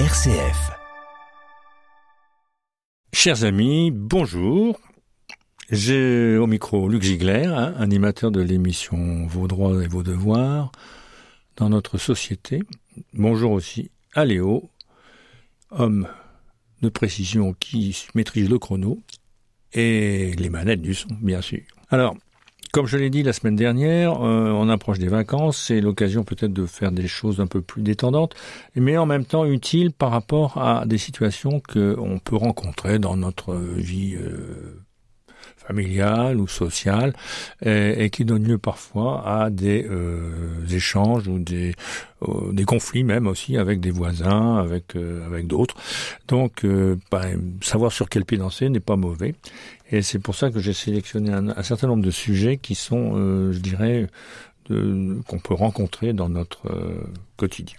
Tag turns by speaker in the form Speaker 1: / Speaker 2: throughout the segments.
Speaker 1: RCF. Chers amis, bonjour. J'ai au micro Luc Ziegler, hein, animateur de l'émission Vos droits et vos devoirs dans notre société. Bonjour aussi à Léo, homme de précision qui maîtrise le chrono et les manettes du son, bien sûr. Alors, comme je l'ai dit la semaine dernière, euh, on approche des vacances, c'est l'occasion peut-être de faire des choses un peu plus détendantes, mais en même temps utiles par rapport à des situations qu'on peut rencontrer dans notre vie euh, familiale ou sociale et, qui donne lieu parfois à des euh, échanges ou des, euh, des conflits même aussi avec des voisins, avec euh, avec d'autres. Donc ben, savoir sur quel pied danser n'est pas mauvais et c'est pour ça que j'ai sélectionné un, un, certain nombre de sujets qui sont, je dirais, qu'on peut rencontrer dans notre quotidien.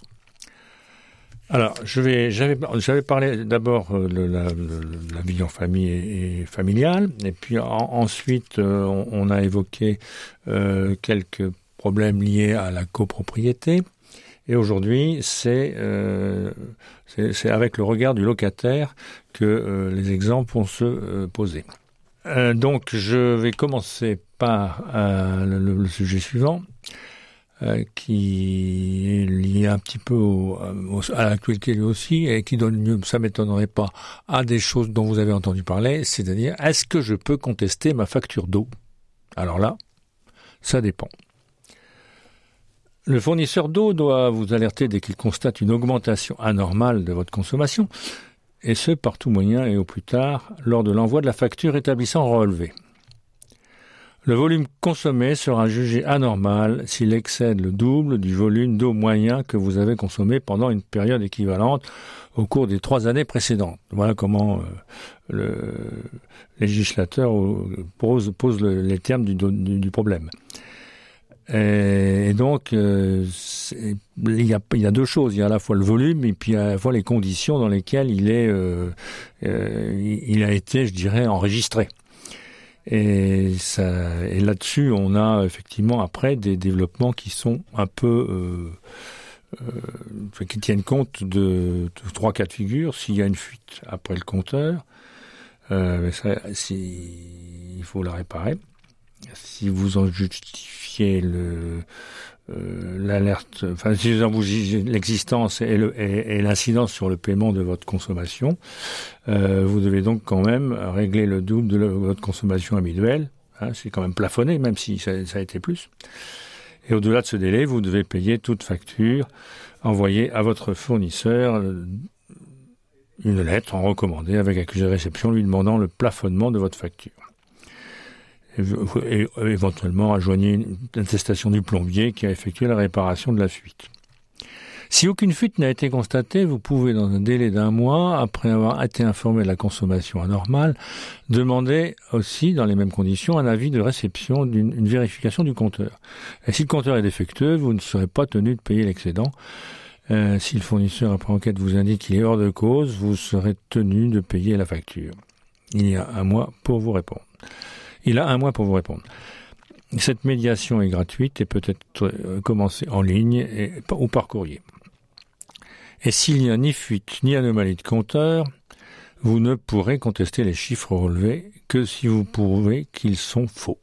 Speaker 1: Alors, je vais, j'avais, j'avais parlé d'abord euh, de la, la, vie en famille et, familiale, et puis ensuite euh, on, a évoqué euh, quelques problèmes liés à la copropriété. Et aujourd'hui, c'est, euh, c'est, avec le regard du locataire que les exemples vont se poser. donc, je vais commencer par le, le, sujet suivant. Euh, qui est lié un petit peu au, à l'actualité aussi et qui donne lieu, ça m'étonnerait pas, à des choses dont vous avez entendu parler, c'est-à-dire est-ce que je peux contester ma facture d'eau? Alors là, ça dépend. Le fournisseur d'eau doit vous alerter dès qu'il constate une augmentation anormale de votre consommation, et ce par tout moyen et au plus tard lors de l'envoi de la facture établissant relevé. Le volume consommé sera jugé anormal s'il excède le double du volume d'eau moyen que vous avez consommé pendant une période équivalente au cours des trois années précédentes. Voilà comment euh, le législateur pose, les termes du, problème. Et, donc, euh, il, y a, il y, a, deux choses. Il y a à la fois le volume et puis à la fois les conditions dans lesquelles il est, euh, il a été, je dirais, enregistré. Et, et là-dessus, on a effectivement après des développements qui sont un peu euh, euh, qui tiennent compte de, trois cas de figure. S'il y a une fuite après le compteur, euh, ça, il faut la réparer. Si vous en justifiez le, euh, l'alerte, enfin, si vous l'existence et l'incidence sur le paiement de votre consommation, euh, vous devez donc quand même régler le double de votre consommation habituelle. Hein, c'est quand même plafonné, même si ça, ça a été plus. Et au-delà de ce délai, vous devez payer toute facture envoyée à votre fournisseur euh, une lettre en recommandé avec accusé de réception lui demandant le plafonnement de votre facture et éventuellement rejoignez une attestation du plombier qui a effectué la réparation de la fuite. Si aucune fuite n'a été constatée, vous pouvez, dans un délai d'un mois, après avoir été informé de la consommation anormale, demander aussi, dans les mêmes conditions, un avis de réception d'une vérification du compteur. Et si le compteur est défectueux, vous ne serez pas tenu de payer l'excédent. Euh, si le fournisseur, après enquête, vous indique qu'il est hors de cause, vous serez tenu de payer la facture. Il y a un mois pour vous répondre. Il a un mois pour vous répondre. Cette médiation est gratuite et peut être euh, commencée en ligne ou par courrier. Et s'il n'y a ni fuite ni anomalie de compteur, vous ne pourrez contester les chiffres relevés que si vous prouvez qu'ils sont faux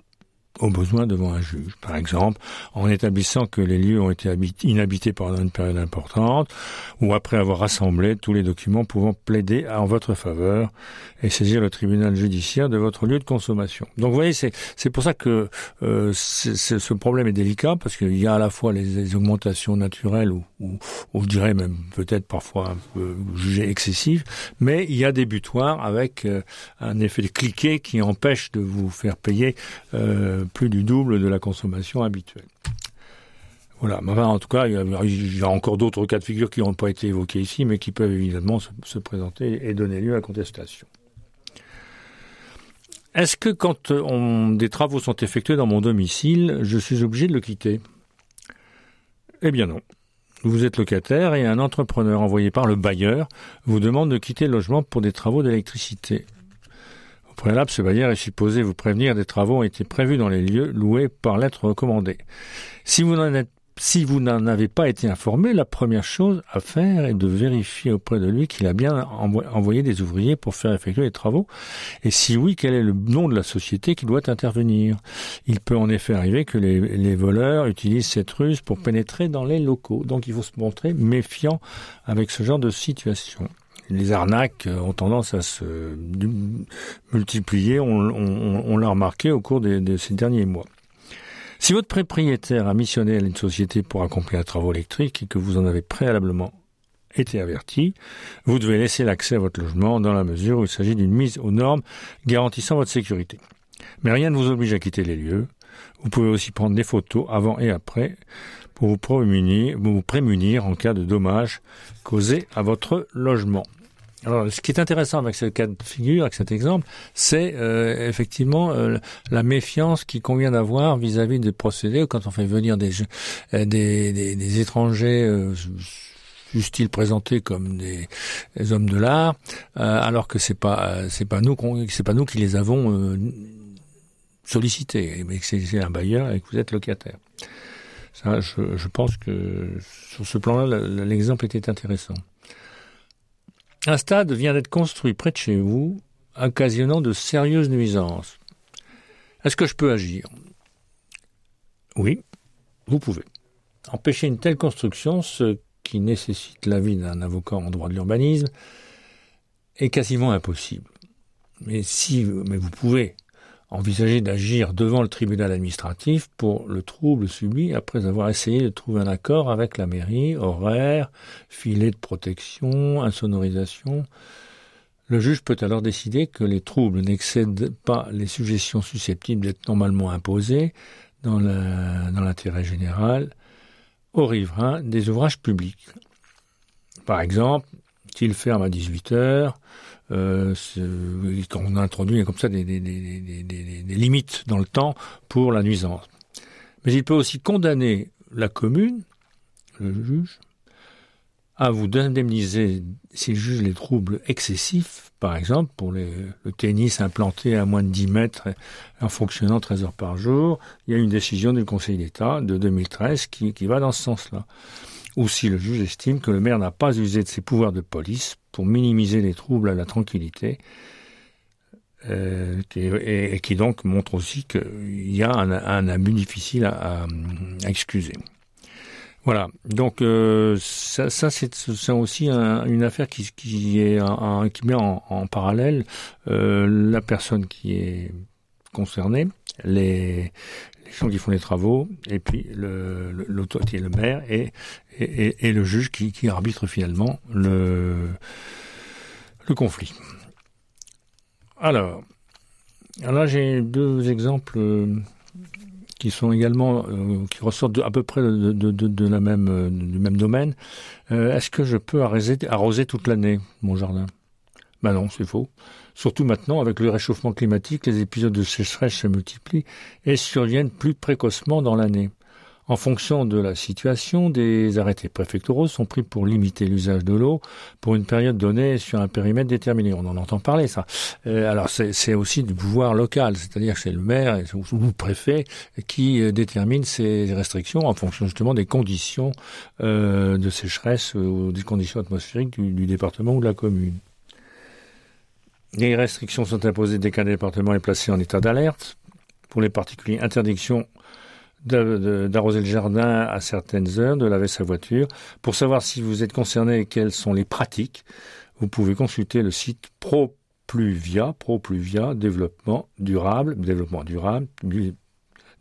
Speaker 1: au besoin devant un juge. Par exemple, en établissant que les lieux ont été inhabités pendant une période importante, ou après avoir rassemblé tous les documents pouvant plaider en votre faveur et saisir le tribunal judiciaire de votre lieu de consommation. Donc vous voyez, c'est, pour ça que euh, ce problème est délicat, parce qu'il y a à la fois les, augmentations naturelles, ou, ou, ou, je dirais même peut-être parfois jugées excessives, mais il y a des butoirs avec euh, un effet de cliquet qui empêche de vous faire payer euh, plus du double de la consommation habituelle. Voilà, en tout cas, il y a, encore d'autres cas de figure qui n'ont pas été évoqués ici, mais qui peuvent évidemment se, présenter et donner lieu à contestation. Est-ce que quand on, des travaux sont effectués dans mon domicile, je suis obligé de le quitter? Eh bien non. Vous êtes locataire et un entrepreneur envoyé par le bailleur vous demande de quitter le logement pour des travaux d'électricité. Préalable, ce bailleur est supposé vous prévenir des travaux ont été prévus dans les lieux loués par lettre recommandée. Si vous n'en avez pas été informé, la première chose à faire est de vérifier auprès de lui qu'il a bien envoyé des ouvriers pour faire effectuer les travaux. Et si oui, quel est le nom de la société qui doit intervenir? Il peut en effet arriver que les voleurs utilisent cette ruse pour pénétrer dans les locaux. Donc il faut se montrer méfiant avec ce genre de situation les arnaques ont tendance à se multiplier, on, l'a remarqué au cours de ces derniers mois. Si votre propriétaire a missionné à une société pour accomplir un travaux électriques et que vous en avez préalablement été averti, vous devez laisser l'accès à votre logement dans la mesure où il s'agit d'une mise aux normes garantissant votre sécurité. Mais rien ne vous oblige à quitter les lieux. Vous pouvez aussi prendre des photos avant et après pour vous prémunir, vous prémunir en cas de dommages causés à votre logement. Alors, ce qui est intéressant avec ce cas de figure, avec cet exemple, c'est euh, effectivement euh, la méfiance qu'il convient d'avoir vis-à-vis des procédés quand on fait venir des, euh, des, des, des étrangers. Euh, ils présentés comme des, hommes de l'art, alors que c'est pas c'est pas nous c'est pas nous qui les avons sollicités, mais que c'est un bailleur et que vous êtes locataire. Ça, je, je pense que sur ce plan-là, l'exemple était intéressant. Un stade vient d'être construit près de chez vous, occasionnant de sérieuses nuisances. Est-ce que je peux agir? Oui, vous pouvez. Empêcher une telle construction, ce qui nécessite l'avis d'un avocat en droit de l'urbanisme, est quasiment impossible. Mais si, mais vous pouvez envisager d'agir devant le tribunal administratif pour le trouble subi après avoir essayé de trouver un accord avec la mairie, horaire, filet de protection, insonorisation. Le juge peut alors décider que les troubles n'excèdent pas les suggestions susceptibles d'être normalement imposées dans l'intérêt général aux riverains des ouvrages publics. Par exemple, s'il ferme à 18 heures, euh, on introduit comme ça des, limites dans le temps pour la nuisance. Mais il peut aussi condamner la commune, le juge, à vous indemniser s'il juge les troubles excessifs, par exemple pour le tennis implanté à moins de 10 mètres en fonctionnant 13 heures par jour. Il y a une décision du Conseil d'État de 2013 qui, qui va dans ce sens-là ou si le juge estime que le maire n'a pas usé de ses pouvoirs de police pour minimiser les troubles à la tranquillité, euh, et, qui donc montre aussi qu'il y a un, abus difficile à, excuser. Voilà, donc euh, ça, c'est aussi une affaire qui, est qui met en, parallèle euh, la personne qui est concernée, les, gens qui font les travaux, et puis l'autorité, le, maire, et, et, le juge qui, arbitre finalement le, le conflit. Alors, là j'ai deux exemples euh, qui sont également euh, qui ressortent à peu près de, de, la même euh, du même domaine. Est-ce que je peux arroser toute l'année mon jardin? Ben non, c'est faux. Surtout maintenant, avec le réchauffement climatique, les épisodes de sécheresse se multiplient et surviennent plus précocement dans l'année. En fonction de la situation, des arrêtés préfectoraux sont pris pour limiter l'usage de l'eau pour une période donnée sur un périmètre déterminé. On en entend parler, ça. Euh, alors c'est aussi du pouvoir local, c'est-à-dire que c'est le maire ou le préfet qui euh, détermine ces restrictions en fonction justement des conditions euh, de sécheresse ou des conditions atmosphériques du département ou de la commune. Les restrictions sont imposées dès qu'un département est placé en état d'alerte. Pour les particuliers, interdiction d'arroser le jardin à certaines heures, de laver sa voiture. Pour savoir si vous êtes concerné et quelles sont les pratiques, vous pouvez consulter le site ProPluvia, ProPluvia, développement durable, développement durable,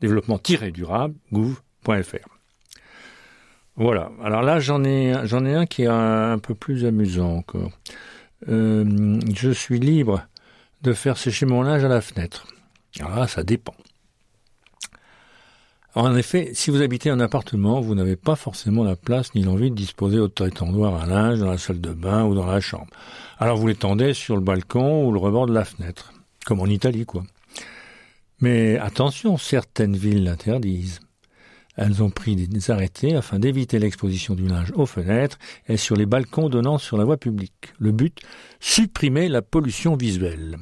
Speaker 1: développement-durable, gouv.fr. Voilà. Alors là, j'en ai, j'en ai un qui est un peu plus amusant encore. Euh, je suis libre de faire sécher mon linge à la fenêtre. Alors là, ça dépend. En effet, si vous habitez un appartement, vous n'avez pas forcément la place ni l'envie de disposer autant étendoir à linge dans la salle de bain ou dans la chambre. Alors vous l'étendez sur le balcon ou le rebord de la fenêtre, comme en Italie, quoi. Mais attention, certaines villes l'interdisent. Elles ont pris des arrêtés afin d'éviter l'exposition du linge aux fenêtres et sur les balcons donnant sur la voie publique. Le but, supprimer la pollution visuelle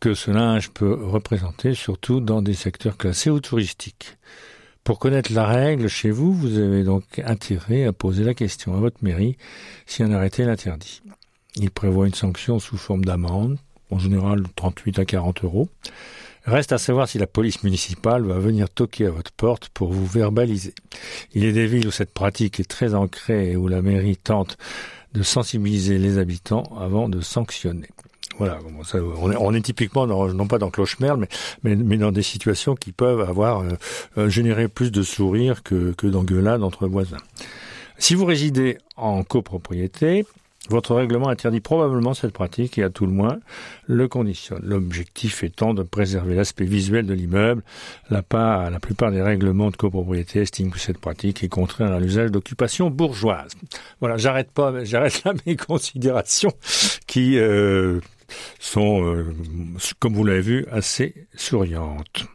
Speaker 1: que ce linge peut représenter, surtout dans des secteurs classés ou touristiques. Pour connaître la règle chez vous, vous avez donc intérêt à poser la question à votre mairie si un arrêté l'interdit. Il prévoit une sanction sous forme d'amende, en général 38 à 40 euros. Reste à savoir si la police municipale va venir toquer à votre porte pour vous verbaliser. Il est des villes où cette pratique est très ancrée et où la mairie tente de sensibiliser les habitants avant de sanctionner. Voilà, on, est, typiquement non pas dans Clochemerle, mais, mais, dans des situations qui peuvent avoir euh, euh, généré plus de sourires que, que d'engueulades entre voisins. Si vous résidez en copropriété, votre règlement interdit probablement cette pratique et à tout le moins le conditionne. L'objectif étant de préserver l'aspect visuel de l'immeuble. La, plupart des règlements de copropriété estiment que cette pratique est contraire à l'usage d'occupation bourgeoise. Voilà, j'arrête pas, j'arrête là mes considérations qui euh, sont, euh, comme vous l'avez vu, assez souriantes.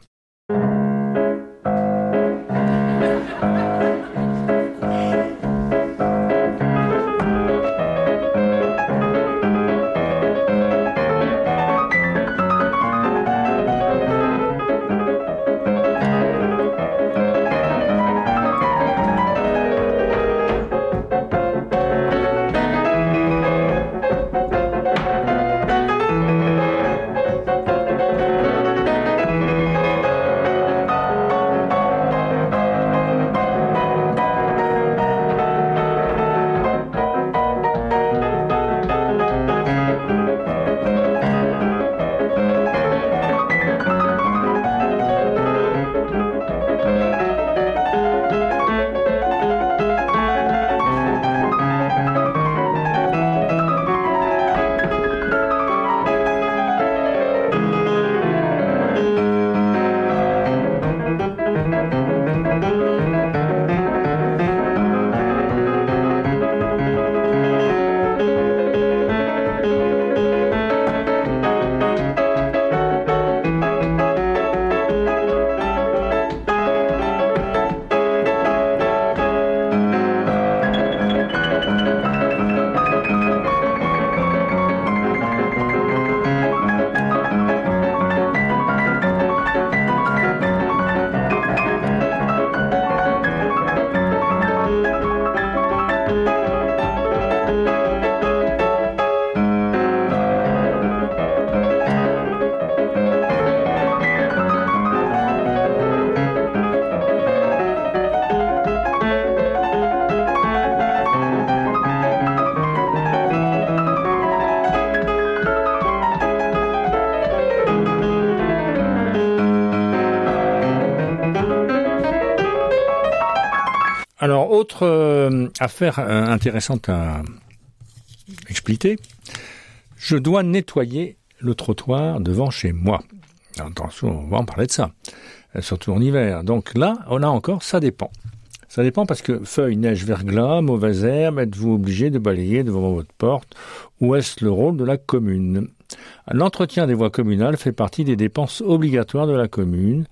Speaker 1: Autre euh, affaire euh, intéressante à expliquer, je dois nettoyer le trottoir devant chez moi. Attention, on va en parler de ça, euh, surtout en hiver. Donc là, on a encore, ça dépend. Ça dépend parce que feuilles, neige, verglas, mauvaises herbes, êtes-vous obligé de balayer devant votre porte? Ou est-ce le rôle de la commune? L'entretien des voies communales fait partie des dépenses obligatoires de la commune.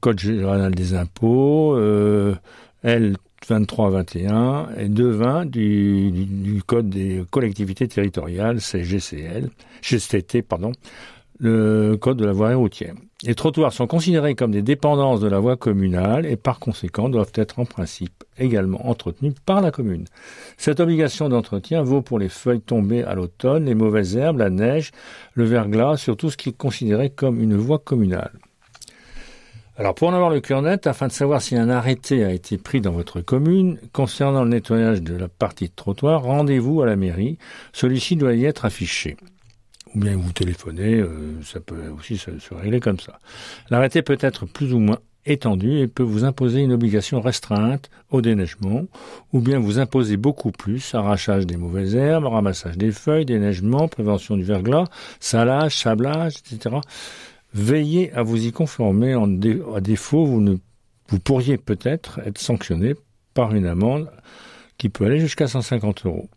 Speaker 1: Code général des impôts, euh, L 23-21 et 2-20 du, du, Code des collectivités territoriales, c'est GCT, pardon, le Code de la voie routière. Les trottoirs sont considérés comme des dépendances de la voie communale et par conséquent doivent être en principe également entretenus par la commune. Cette obligation d'entretien vaut pour les feuilles tombées à l'automne, les mauvaises herbes, la neige, le verglas, sur tout ce qui est considéré comme une voie communale. Alors pour en avoir le cœur net, afin de savoir si un arrêté a été pris dans votre commune concernant le nettoyage de la partie de trottoir, rendez-vous à la mairie. Celui-ci doit y être affiché. Ou bien vous téléphonez, euh, ça peut aussi se, régler comme ça. L'arrêté peut être plus ou moins étendu et peut vous imposer une obligation restreinte au déneigement, ou bien vous imposer beaucoup plus, arrachage des mauvaises herbes, ramassage des feuilles, déneigement, prévention du verglas, salage, sablage, etc. Veillez à vous y conformer. En à défaut, vous, ne, vous pourriez peut-être être sanctionné par une amende qui peut aller jusqu'à 150 euros.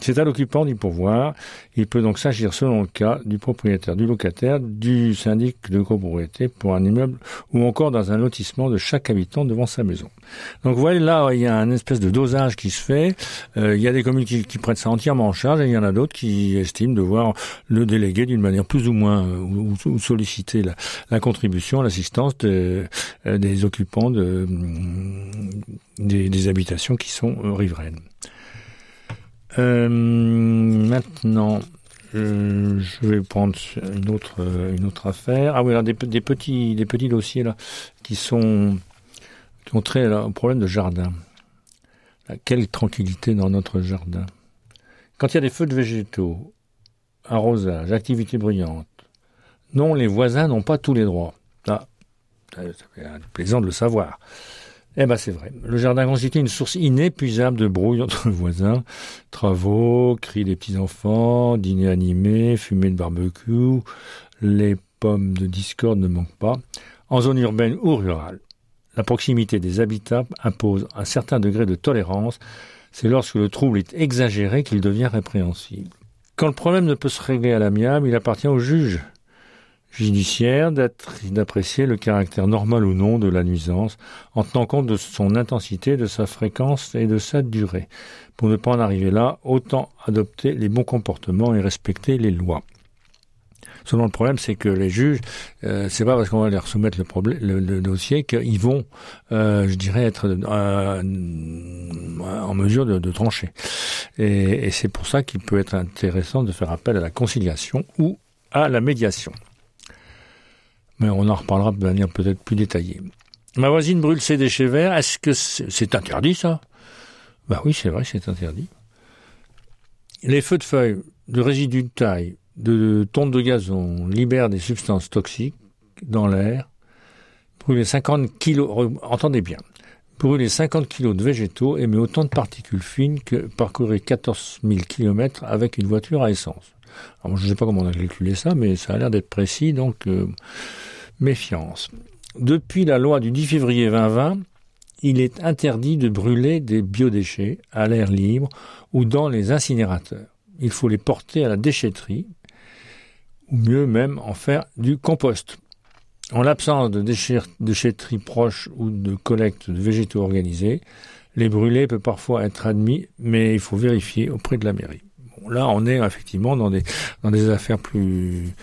Speaker 1: C'est à l'occupant d'y pourvoir. Il peut donc s'agir selon le cas du propriétaire, du locataire, du syndic de copropriété pour un immeuble ou encore dans un lotissement de chaque habitant devant sa maison. Donc vous voyez là, il y a un espèce de dosage qui se fait. Euh, il y a des communes qui, prennent ça entièrement en charge et il y en a d'autres qui estiment devoir le déléguer d'une manière plus ou moins euh, ou, solliciter la, contribution, l'assistance euh, des occupants de, des, des habitations qui sont riveraines. Euh, maintenant, euh, je vais prendre une autre une autre affaire. Ah oui, alors des, petits des petits dossiers là qui sont qui ont trait là, au problème de jardin. Quelle tranquillité dans notre jardin. Quand il y a des feux de végétaux, arrosage, activité bruyante, non, les voisins n'ont pas tous les droits. Ah, c'est plaisant de le savoir. Eh ben c'est vrai. Le jardin constitue une source inépuisable de brouille entre voisins. Travaux, cris des petits-enfants, dîners animés, fumée de barbecue, les pommes de discorde ne manquent pas. En zone urbaine ou rurale, la proximité des habitats impose un certain degré de tolérance. C'est lorsque le trouble est exagéré qu'il devient répréhensible. Quand le problème ne peut se régler à l'amiable, il appartient au juge judiciaire d'apprécier le caractère normal ou non de la nuisance en tenant compte de son intensité, de sa fréquence et de sa durée. Pour ne pas en arriver là, autant adopter les bons comportements et respecter les lois. Selon le problème, c'est que les juges, euh, c'est pas parce qu'on va leur soumettre le, dossier qu'ils vont, euh, je dirais, être euh, en mesure de, trancher. Et c'est pour ça qu'il peut être intéressant de faire appel à la conciliation ou à la médiation mais on en reparlera de manière peut-être plus détaillée. Ma voisine brûle ses déchets verts. Est-ce que c'est interdit ça? Bah oui, c'est vrai, c'est interdit. Les feux de feuilles, de résidus de taille, de tontes de gazon libèrent des substances toxiques dans l'air. Brûler 50 kilos, entendez bien, brûler 50 kilos de végétaux émet autant de particules fines que parcourir 14 000 kilomètres avec une voiture à essence. Je ne sais pas comment on a calculé ça, mais ça a l'air d'être précis, donc euh, méfiance. Depuis la loi du 10 février 2020, il est interdit de brûler des biodéchets à l'air libre ou dans les incinérateurs. Il faut les porter à la déchetterie, ou mieux même en faire du compost. En l'absence de déchetterie proche ou de collecte de végétaux organisés, les brûlés peuvent parfois être admis, mais il faut vérifier auprès de la mairie là, on est effectivement dans des affaires plus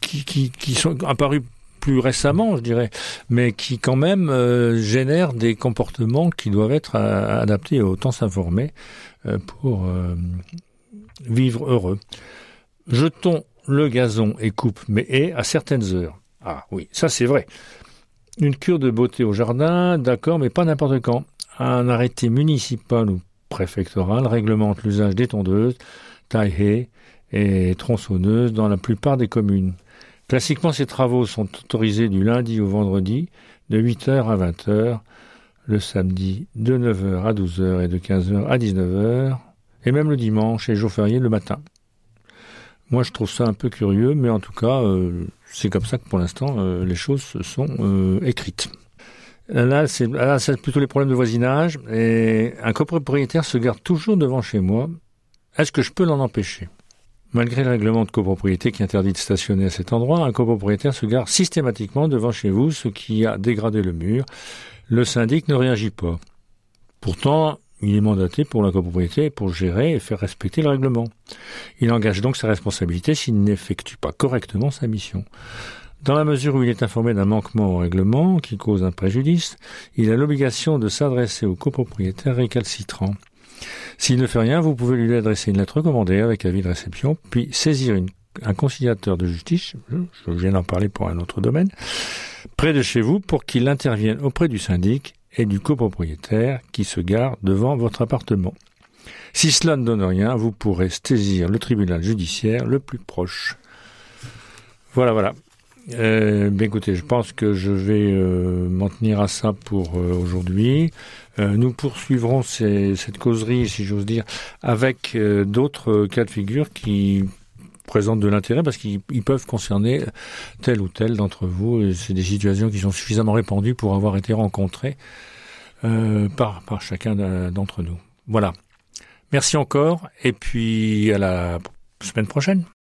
Speaker 1: qui, sont apparues plus récemment, je dirais, mais qui quand même euh, génèrent des comportements qui doivent être euh, adaptés et autant s'informer euh, pour vivre heureux. Jetons le gazon et coupe mes haies à certaines heures. Ah oui, ça c'est vrai. Une cure de beauté au jardin, d'accord, mais pas n'importe quand. Un arrêté municipal ou préfectoral réglemente l'usage des tondeuses taille et tronçonneuse dans la plupart des communes. Classiquement, ces travaux sont autorisés du lundi au vendredi de 8h à 20h, le samedi de 9h à 12h et de 15h à 19h, et même le dimanche et jour férié le matin. Moi, je trouve ça un peu curieux, mais en tout cas, euh, c'est comme ça que pour l'instant, euh, les choses se sont euh, écrites. Là, c'est plutôt les problèmes de voisinage, et un copropriétaire se garde toujours devant chez moi est-ce que je peux l'en empêcher? Malgré le règlement de copropriété qui interdit de stationner à cet endroit, un copropriétaire se gare systématiquement devant chez vous, ce qui a dégradé le mur. Le syndic ne réagit pas. Pourtant, il est mandaté pour la copropriété pour gérer et faire respecter le règlement. Il engage donc sa responsabilité s'il n'effectue pas correctement sa mission. Dans la mesure où il est informé d'un manquement au règlement qui cause un préjudice, il a l'obligation de s'adresser au copropriétaire récalcitrant. S'il ne fait rien, vous pouvez lui adresser une lettre recommandée avec avis de réception, puis saisir un conciliateur de justice, je viens d'en parler pour un autre domaine, près de chez vous pour qu'il intervienne auprès du syndic et du copropriétaire qui se gare devant votre appartement. Si cela ne donne rien, vous pourrez saisir le tribunal judiciaire le plus proche. Voilà, voilà. Euh, bien écoutez, je pense que je vais euh, m'en tenir à ça pour euh, aujourd'hui. Euh, nous poursuivrons ces, cette causerie, si j'ose dire, avec euh, d'autres cas de figure qui présentent de l'intérêt parce qu'ils peuvent concerner tel ou tel d'entre vous. C'est des situations qui sont suffisamment répandues pour avoir été rencontrées par, par chacun d'entre nous. Voilà. Merci encore et puis à la semaine prochaine.